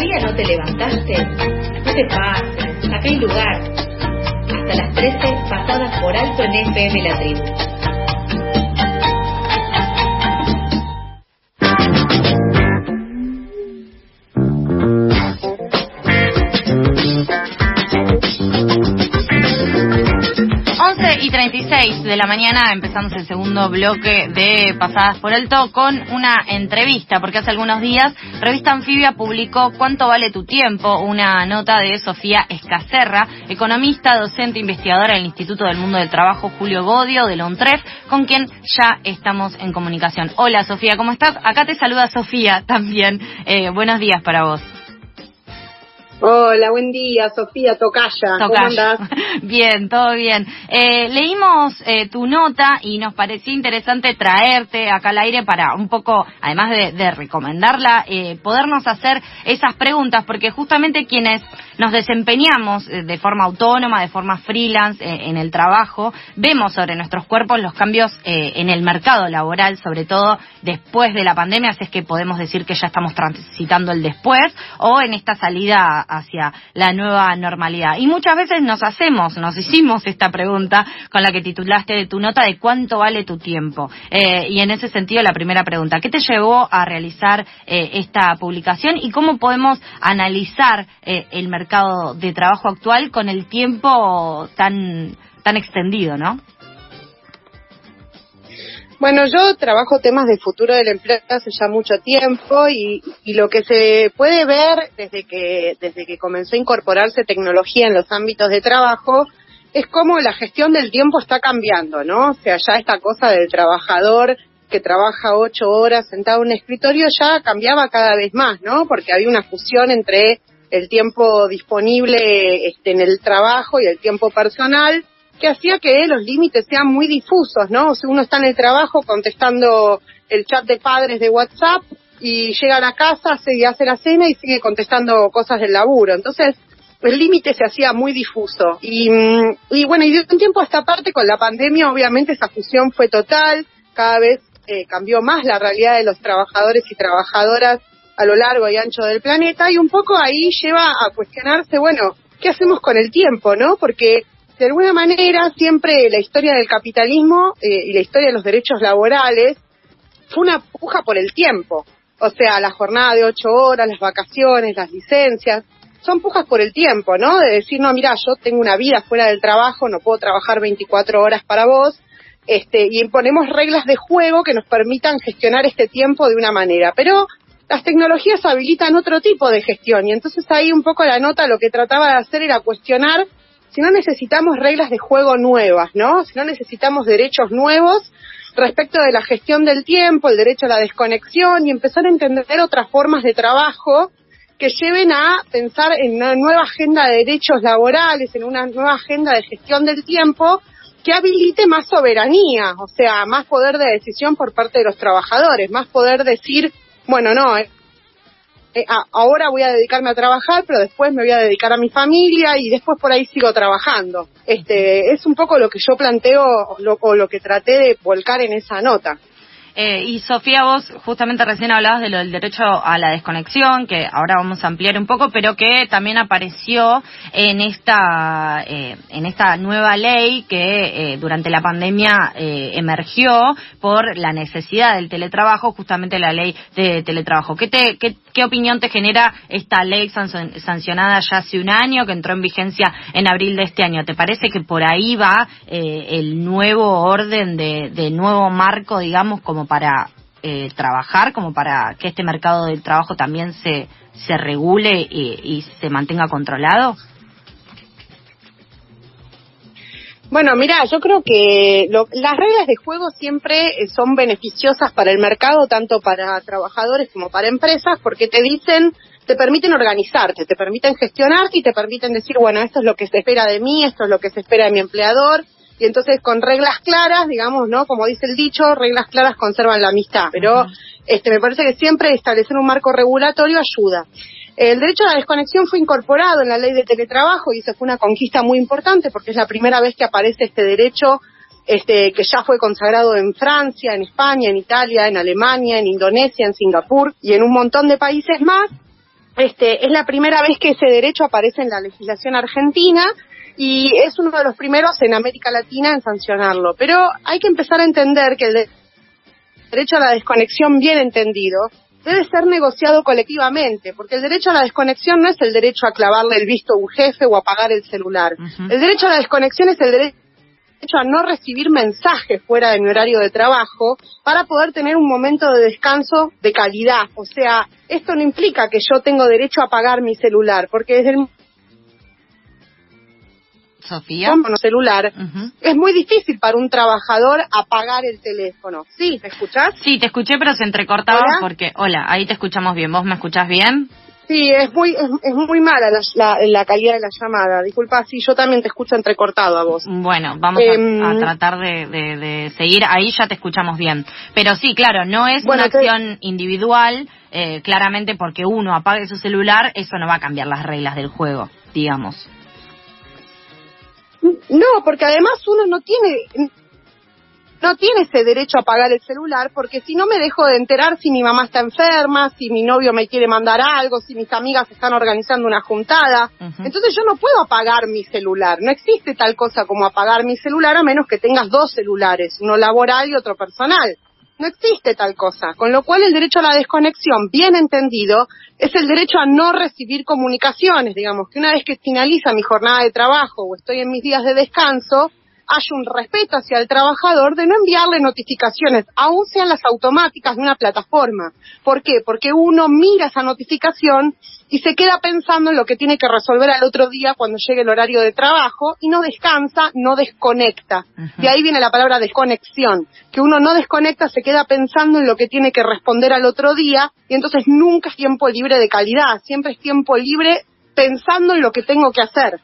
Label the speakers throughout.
Speaker 1: ¿Todavía no te levantaste? No te pases, acá hay lugar. Hasta las 13, pasadas por alto en FM La Tribu.
Speaker 2: 36 de la mañana empezamos el segundo bloque de Pasadas por Alto con una entrevista, porque hace algunos días Revista Anfibia publicó ¿Cuánto vale tu tiempo? Una nota de Sofía Escacerra, economista, docente, investigadora del Instituto del Mundo del Trabajo Julio Bodio de Lontref, con quien ya estamos en comunicación. Hola Sofía, ¿cómo estás? Acá te saluda Sofía también. Eh, buenos días para vos.
Speaker 3: Hola, buen día, Sofía Tocaya. ¿Cómo andás?
Speaker 2: Bien, todo bien. Eh, leímos eh, tu nota y nos pareció interesante traerte acá al aire para un poco, además de, recomendarla, eh, podernos hacer esas preguntas, porque justamente quienes nos desempeñamos de forma autónoma, de forma freelance en el trabajo, vemos sobre nuestros cuerpos los cambios en el mercado laboral, sobre todo después de la pandemia, así es que podemos decir que ya estamos transitando el después o en esta salida hacia la nueva normalidad. Y muchas veces nos hacemos, nos hicimos esta pregunta con la que titulaste de tu nota de cuánto vale tu tiempo. Eh, y en ese sentido, la primera pregunta, ¿qué te llevó a realizar eh, esta publicación y cómo podemos analizar eh, el mercado de trabajo actual con el tiempo tan, tan extendido, no?
Speaker 3: Bueno, yo trabajo temas de futuro del empleo hace ya mucho tiempo y, lo que se puede ver desde que, desde que comenzó a incorporarse tecnología en los ámbitos de trabajo es cómo la gestión del tiempo está cambiando, ¿no? O sea, ya esta cosa del trabajador que trabaja ocho horas sentado en un escritorio ya cambiaba cada vez más, ¿no? Porque había una fusión entre el tiempo disponible este, en el trabajo y el tiempo personal que hacía que los límites sean muy difusos, ¿no? O sea, uno está en el trabajo contestando el chat de padres de WhatsApp y llega a la casa, se hace la cena y sigue contestando cosas del laburo. Entonces, el límite se hacía muy difuso. Y, mm, y bueno, y de un tiempo a esta parte, con la pandemia, obviamente esa fusión fue total, cada vez eh, cambió más la realidad de los trabajadores y trabajadoras a lo largo y ancho del planeta, y un poco ahí lleva a cuestionarse, bueno, ¿qué hacemos con el tiempo, no? Porque de alguna manera siempre la historia del capitalismo eh, y la historia de los derechos laborales fue una puja por el tiempo. O sea, la jornada de ocho horas, las vacaciones, las licencias, son pujas por el tiempo, ¿no? De decir, no, mira, yo tengo una vida fuera del trabajo, no puedo trabajar 24 horas para vos, este, y imponemos reglas de juego que nos permitan gestionar este tiempo de una manera. Pero las tecnologías habilitan otro tipo de gestión, y entonces ahí un poco la nota lo que trataba de hacer era cuestionar si no necesitamos reglas de juego nuevas, ¿no? Si no necesitamos derechos nuevos respecto de la gestión del tiempo, el derecho a la desconexión y empezar a entender otras formas de trabajo que lleven a pensar en una nueva agenda de derechos laborales, en una nueva agenda de gestión del tiempo que habilite más soberanía, o sea, más poder de decisión por parte de los trabajadores, más poder decir, bueno, no, eh, ahora voy a dedicarme a trabajar, pero después me voy a dedicar a mi familia y después por ahí sigo trabajando. Este, es un poco lo que yo planteo o lo que traté de volcar en esa nota.
Speaker 2: Eh, y Sofía, vos justamente recién hablabas de lo del derecho a la desconexión, que ahora vamos a ampliar un poco, pero que también apareció en esta, eh, en esta nueva ley que eh, durante la pandemia emergió por la necesidad del teletrabajo, justamente la ley de teletrabajo. ¿Qué, te, qué, qué opinión te genera esta ley sancionada ya hace un año, que entró en vigencia en abril de este año? ¿Te parece que por ahí va el nuevo orden de, de nuevo marco, digamos, como para eh, trabajar, como para que este mercado del trabajo también se, se regule y, se mantenga controlado?
Speaker 3: Bueno, mira, yo creo que las reglas de juego siempre eh, son beneficiosas para el mercado, tanto para trabajadores como para empresas, porque te dicen, te permiten organizarte, te permiten gestionarte y te permiten decir, bueno, esto es lo que se espera de mí, esto es lo que se espera de mi empleador, y entonces con reglas claras, digamos, ¿no? Como dice el dicho, reglas claras conservan la amistad, pero este me parece que siempre establecer un marco regulatorio ayuda. El derecho a la desconexión fue incorporado en la ley de teletrabajo y eso fue una conquista muy importante porque es la primera vez que aparece este derecho este, que ya fue consagrado en Francia, en España, en Italia, en Alemania, en Indonesia, en Singapur y en un montón de países más este, es la primera vez que ese derecho aparece en la legislación argentina y es uno de los primeros en América Latina en sancionarlo. Pero hay que empezar a entender que el derecho a la desconexión bien entendido debe ser negociado colectivamente, porque el derecho a la desconexión no es el derecho a clavarle el visto a un jefe o apagar el celular. El derecho a la desconexión es el derecho a no recibir mensajes fuera de mi horario de trabajo para poder tener un momento de descanso de calidad. O sea, esto no implica que yo tengo derecho a apagar mi celular, porque desde el
Speaker 2: Sofía.
Speaker 3: celular, es muy difícil para un trabajador apagar el teléfono. ¿Sí? ¿Me escuchás?
Speaker 2: Sí, te escuché, pero se entrecortaba porque... Hola, ahí te escuchamos bien. ¿Vos me escuchás bien?
Speaker 3: Sí, es muy es, muy mala la, calidad de la llamada. Disculpa, sí, yo también te escucho entrecortado a vos.
Speaker 2: Bueno, vamos a, em, tratar de, seguir. Ahí ya te escuchamos bien. Pero sí, claro, no es una acción individual. Eh, claramente porque uno apague su celular, eso no va a cambiar las reglas del juego, digamos.
Speaker 3: No, porque además uno no tiene no tiene ese derecho a pagar el celular porque si no me dejo de enterar si mi mamá está enferma, si mi novio me quiere mandar algo, si mis amigas están organizando una juntada. Entonces yo no puedo apagar mi celular. No existe tal cosa como apagar mi celular a menos que tengas dos celulares, uno laboral y otro personal. No existe tal cosa, con lo cual el derecho a la desconexión, bien entendido, es el derecho a no recibir comunicaciones, digamos, que una vez que finaliza mi jornada de trabajo o estoy en mis días de descanso, hay un respeto hacia el trabajador de no enviarle notificaciones, aun sean las automáticas de una plataforma. ¿Por qué? Porque uno mira esa notificación y se queda pensando en lo que tiene que resolver al otro día cuando llegue el horario de trabajo y no descansa, no desconecta. De ahí viene la palabra desconexión, que uno no desconecta, se queda pensando en lo que tiene que responder al otro día y entonces nunca es tiempo libre de calidad, siempre es tiempo libre pensando en lo que tengo que hacer.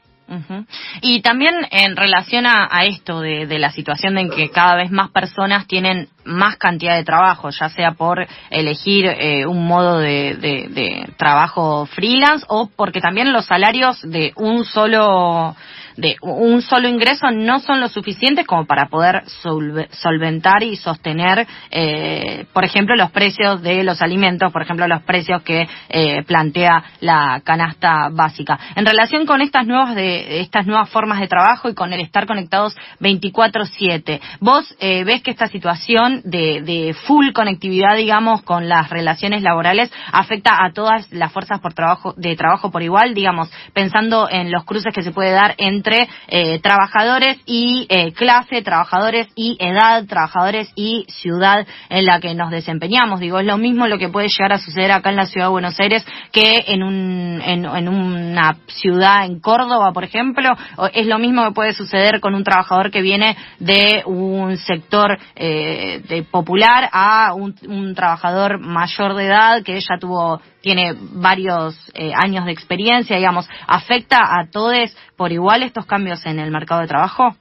Speaker 2: Y también en relación a, esto de, la situación en que cada vez más personas tienen más cantidad de trabajo, ya sea por elegir eh, un modo de, trabajo freelance o porque también los salarios de un solo de un solo ingreso no son lo suficientes como para poder solventar y sostener, eh, por ejemplo, los precios de los alimentos, por ejemplo, los precios que eh, plantea la canasta básica. En relación con estas nuevas de estas nuevas formas de trabajo y con el estar conectados 24/7, vos eh, ves que esta situación de, de full conectividad, digamos, con las relaciones laborales afecta a todas las fuerzas por trabajo de trabajo por igual, digamos, pensando en los cruces que se puede dar entre eh, trabajadores y eh, clase, trabajadores y edad, trabajadores y ciudad en la que nos desempeñamos. Digo, es lo mismo lo que puede llegar a suceder acá en la ciudad de Buenos Aires que en, un, en, una ciudad en Córdoba, por ejemplo. es lo mismo que puede suceder con un trabajador que viene de un sector eh, popular a un, trabajador mayor de edad que ya tuvo tiene varios eh, años de experiencia, digamos, ¿afecta a todos por igual estos cambios en el mercado de trabajo?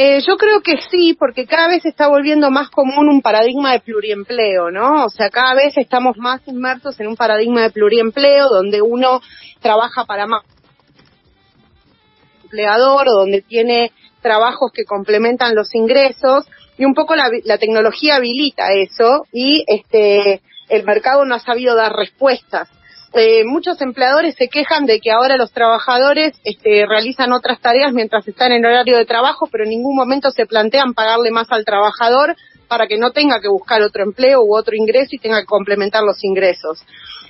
Speaker 3: Eh, yo creo que sí, porque cada vez está volviendo más común un paradigma de pluriempleo, ¿no? O sea, cada vez estamos más inmersos en un paradigma de pluriempleo donde uno trabaja para más empleador donde tiene trabajos que complementan los ingresos y un poco la, la tecnología habilita eso y este el mercado no ha sabido dar respuestas. Eh, muchos empleadores se quejan de que ahora los trabajadores este, realizan otras tareas mientras están en horario de trabajo, pero en ningún momento se plantean pagarle más al trabajador para que no tenga que buscar otro empleo u otro ingreso y tenga que complementar los ingresos.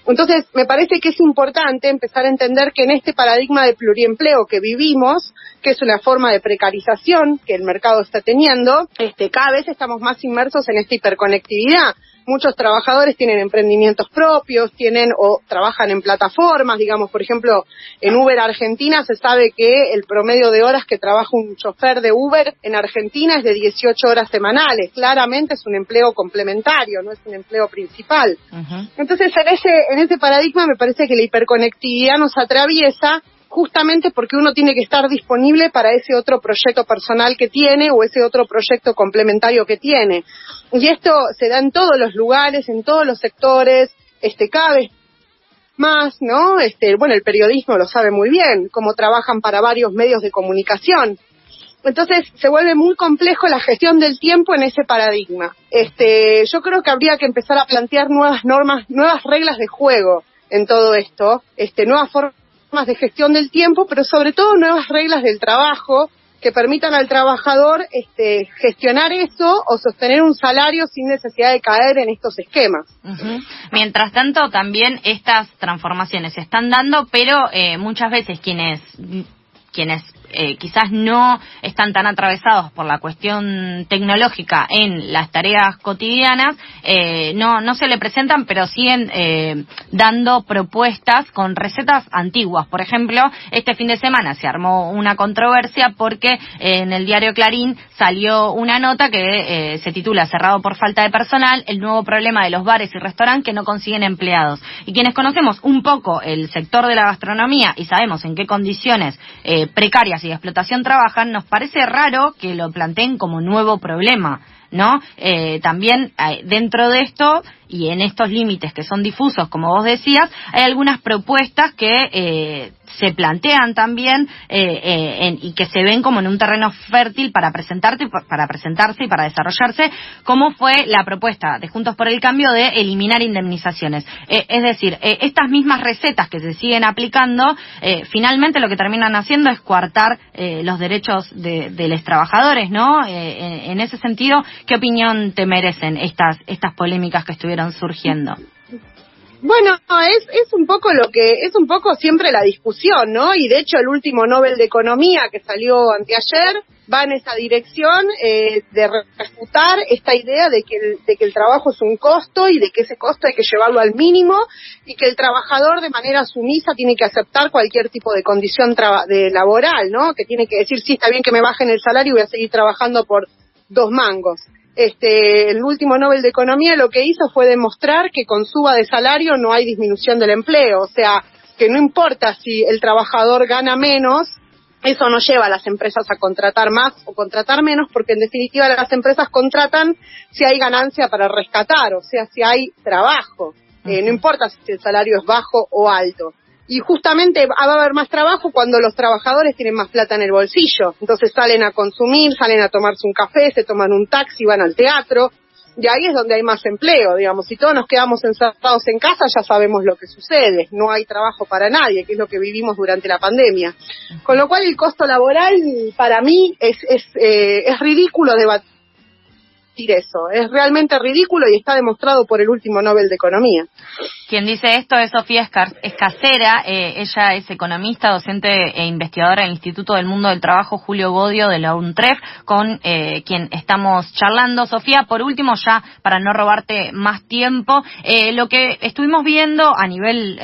Speaker 3: Entonces, me parece que es importante empezar a entender que en este paradigma de pluriempleo que vivimos, que es una forma de precarización que el mercado está teniendo, este, cada vez estamos más inmersos en esta hiperconectividad muchos trabajadores tienen emprendimientos propios, tienen o trabajan en plataformas, digamos, por ejemplo, en Uber Argentina se sabe que el promedio de horas que trabaja un chofer de Uber en Argentina es de 18 horas semanales. Claramente es un empleo complementario, no es un empleo principal. Entonces, en ese, en ese paradigma me parece que la hiperconectividad nos atraviesa justamente porque uno tiene que estar disponible para ese otro proyecto personal que tiene o ese otro proyecto complementario que tiene. Y esto se da en todos los lugares, en todos los sectores, este, cada vez más, ¿no? Este, bueno, el periodismo lo sabe muy bien, cómo trabajan para varios medios de comunicación. entonces se vuelve muy complejo la gestión del tiempo en ese paradigma. Este, yo creo que habría que empezar a plantear nuevas normas, nuevas reglas de juego en todo esto, este, nuevas formas de gestión del tiempo, pero sobre todo nuevas reglas del trabajo que permitan al trabajador este, gestionar eso o sostener un salario sin necesidad de caer en estos esquemas.
Speaker 2: Mientras tanto, también estas transformaciones se están dando, pero eh, muchas veces quienes quienes eh, quizás no están tan atravesados por la cuestión tecnológica en las tareas cotidianas, eh, no, no se le presentan, pero siguen eh, dando propuestas con recetas antiguas. Por ejemplo, este fin de semana se armó una controversia porque en el diario Clarín salió una nota que se titula Cerrado por falta de personal, el nuevo problema de los bares y restaurantes que no consiguen empleados. Y quienes conocemos un poco el sector de la gastronomía y sabemos en qué condiciones precarias y de explotación trabajan, nos parece raro que lo planteen como nuevo problema, ¿no? Eh, también eh, dentro de esto y en estos límites que son difusos, como vos decías, hay algunas propuestas que eh, se plantean también eh, eh, y que se ven como en un terreno fértil para presentarte, para presentarse y para desarrollarse, como fue la propuesta de Juntos por el Cambio de eliminar indemnizaciones. Eh, es decir, estas mismas recetas que se siguen aplicando, finalmente lo que terminan haciendo es coartar los derechos de, los trabajadores, ¿no? en ese sentido, ¿qué opinión te merecen estas estas polémicas que estuvieron surgiendo?
Speaker 3: Bueno, es, es un poco lo que, es un poco siempre la discusión, ¿no? Y de hecho el último Nobel de Economía que salió anteayer va en esa dirección eh, de refutar esta idea de que, el, de que el trabajo es un costo y de que ese costo hay que llevarlo al mínimo y que el trabajador de manera sumisa tiene que aceptar cualquier tipo de condición de laboral, ¿no? Que tiene que decir, sí, está bien que me bajen el salario y voy a seguir trabajando por dos mangos este, el último Nobel de Economía lo que hizo fue demostrar que con suba de salario no hay disminución del empleo, o sea, que no importa si el trabajador gana menos, eso no lleva a las empresas a contratar más o contratar menos, porque en definitiva las empresas contratan si hay ganancia para rescatar, o sea, si hay trabajo. Eh, no importa si el salario es bajo o alto y justamente va a haber más trabajo cuando los trabajadores tienen más plata en el bolsillo. Entonces salen a consumir, salen a tomarse un café, se toman un taxi, van al teatro. Y ahí es donde hay más empleo, digamos. Si todos nos quedamos encerrados en casa, ya sabemos lo que sucede. No hay trabajo para nadie, que es lo que vivimos durante la pandemia. Con lo cual, el costo laboral, para mí, es, es, eh, es ridículo debatir eso. Es realmente ridículo y está demostrado por el último Nobel de Economía.
Speaker 2: Quien dice esto es Sofía Escacera. Eh, ella es economista, docente e investigadora del Instituto del Mundo del Trabajo Julio Bodio de la UNTREF, con eh, quien estamos charlando. Sofía, por último, ya para no robarte más tiempo, eh, lo que estuvimos viendo a nivel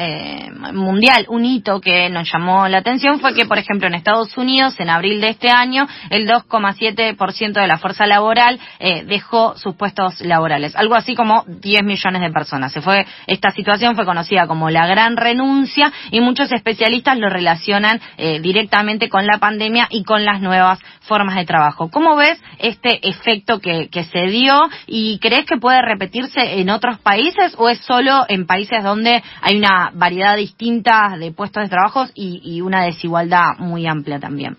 Speaker 2: mundial, un hito que nos llamó la atención fue que, por ejemplo, en Estados Unidos, en abril de este año, el 2,7% de la fuerza laboral dejó sus puestos laborales, algo así como 10 millones de personas. Se fue esta situación fue conocida como la gran renuncia y muchos especialistas lo relacionan eh, directamente con la pandemia y con las nuevas formas de trabajo. ¿Cómo ves este efecto que, se dio y crees que puede repetirse en otros países o es solo en países donde hay una variedad distinta de puestos de trabajo y una desigualdad muy amplia también?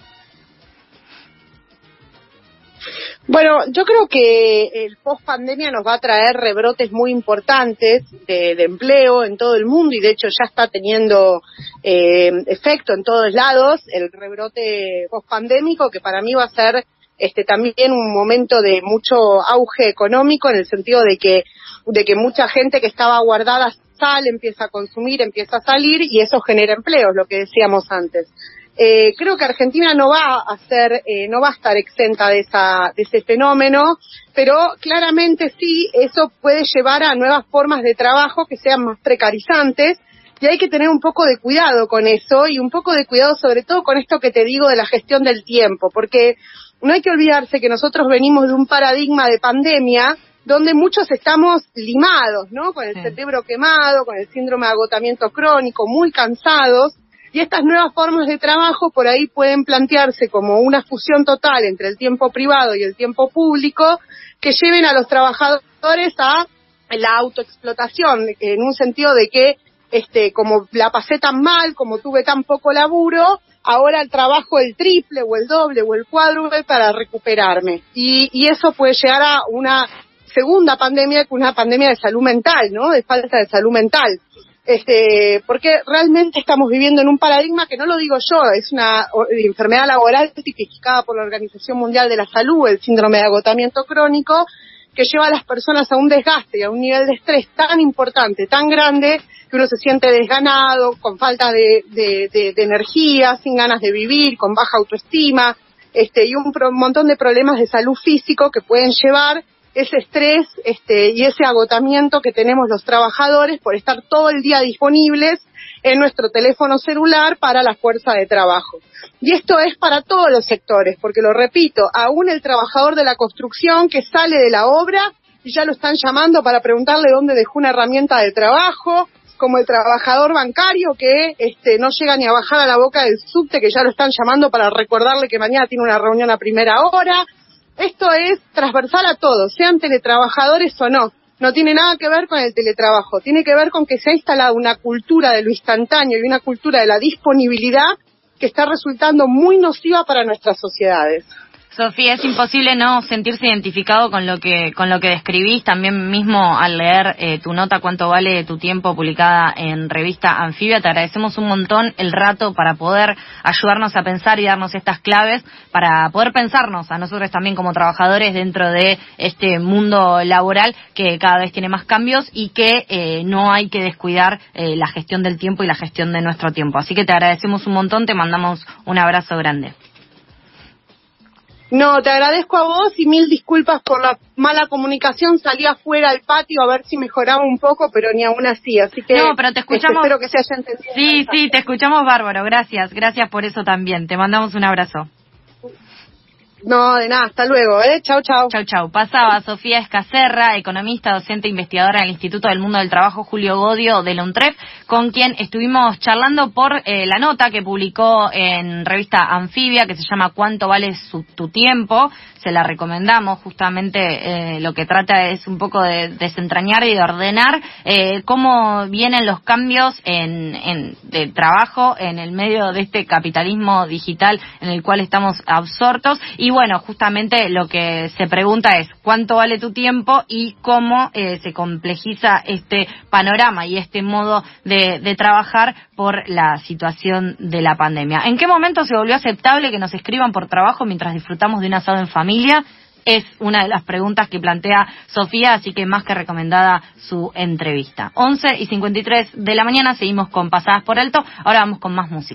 Speaker 3: Bueno, yo creo que el post pandemia nos va a traer rebrotes muy importantes de, empleo en todo el mundo y de hecho ya está teniendo eh, efecto en todos lados el rebrote post pandémico que para mí va a ser este también un momento de mucho auge económico en el sentido de que de que mucha gente que estaba guardada sale, empieza a consumir, empieza a salir y eso genera empleos, lo que decíamos antes. Eh, creo que Argentina no va a ser, eh, no va a estar exenta de, esa, de ese fenómeno, pero claramente sí, eso puede llevar a nuevas formas de trabajo que sean más precarizantes y hay que tener un poco de cuidado con eso y un poco de cuidado sobre todo con esto que te digo de la gestión del tiempo, porque no hay que olvidarse que nosotros venimos de un paradigma de pandemia donde muchos estamos limados, ¿no? Con el cerebro quemado, con el síndrome de agotamiento crónico, muy cansados, y estas nuevas formas de trabajo por ahí pueden plantearse como una fusión total entre el tiempo privado y el tiempo público que lleven a los trabajadores a la autoexplotación, en un sentido de que este, como la pasé tan mal, como tuve tan poco laburo, ahora trabajo el triple o el doble o el cuádruple para recuperarme. Y, y eso puede llegar a una segunda pandemia, que una pandemia de salud mental, ¿no? De falta de salud mental. Este, porque realmente estamos viviendo en un paradigma que no lo digo yo, es una enfermedad laboral tipificada por la Organización Mundial de la Salud, el síndrome de agotamiento crónico, que lleva a las personas a un desgaste y a un nivel de estrés tan importante, tan grande, que uno se siente desganado, con falta de, de, energía, sin ganas de vivir, con baja autoestima, este, y un, un montón de problemas de salud físico que pueden llevar ese estrés este, y ese agotamiento que tenemos los trabajadores por estar todo el día disponibles en nuestro teléfono celular para la fuerza de trabajo. Y esto es para todos los sectores, porque lo repito, aún el trabajador de la construcción que sale de la obra ya lo están llamando para preguntarle dónde dejó una herramienta de trabajo, como el trabajador bancario que este, no llega ni a bajar a la boca del subte, que ya lo están llamando para recordarle que mañana tiene una reunión a primera hora, esto es transversal a todos, sean teletrabajadores o no. No tiene nada que ver con el teletrabajo, tiene que ver con que se ha instalado una cultura de lo instantáneo y una cultura de la disponibilidad que está resultando muy nociva para nuestras sociedades.
Speaker 2: Sofía, es imposible no sentirse identificado con lo que con lo que describís. También mismo al leer eh, tu nota cuánto vale tu tiempo publicada en revista Anfibia, te agradecemos un montón el rato para poder ayudarnos a pensar y darnos estas claves para poder pensarnos a nosotros también como trabajadores dentro de este mundo laboral que cada vez tiene más cambios y que eh, no hay que descuidar eh, la gestión del tiempo y la gestión de nuestro tiempo. Así que te agradecemos un montón, te mandamos un abrazo grande.
Speaker 3: No, te agradezco a vos y mil disculpas por la mala comunicación. Salí afuera al patio a ver si mejoraba un poco, pero ni aún así. Así que
Speaker 2: no, pero te este, escuchamos.
Speaker 3: espero que se haya entendido.
Speaker 2: Sí, sí, te escuchamos bárbaro. Gracias, gracias por eso también. Te mandamos un abrazo.
Speaker 3: No, de nada, hasta luego, ¿eh? Chau, chau.
Speaker 2: Chau, chau. Pasaba Sofía Escacerra, economista, docente, investigadora del Instituto del Mundo del Trabajo Julio Godio de la con quien estuvimos charlando por eh, la nota que publicó en revista Anfibia, que se llama ¿Cuánto vale tu tiempo? Se la recomendamos, justamente eh, lo que trata es un poco de desentrañar y de ordenar eh, cómo vienen los cambios en, en, de trabajo en el medio de este capitalismo digital en el cual estamos absortos y bueno, justamente lo que se pregunta es cuánto vale tu tiempo y cómo eh, se complejiza este panorama y este modo de, de trabajar por la situación de la pandemia. ¿En qué momento se volvió aceptable que nos escriban por trabajo mientras disfrutamos de un asado en familia? es una de las preguntas que plantea Sofía, así que más que recomendada su entrevista. 11 y 53 de la mañana, seguimos con Pasadas por Alto, ahora vamos con más música.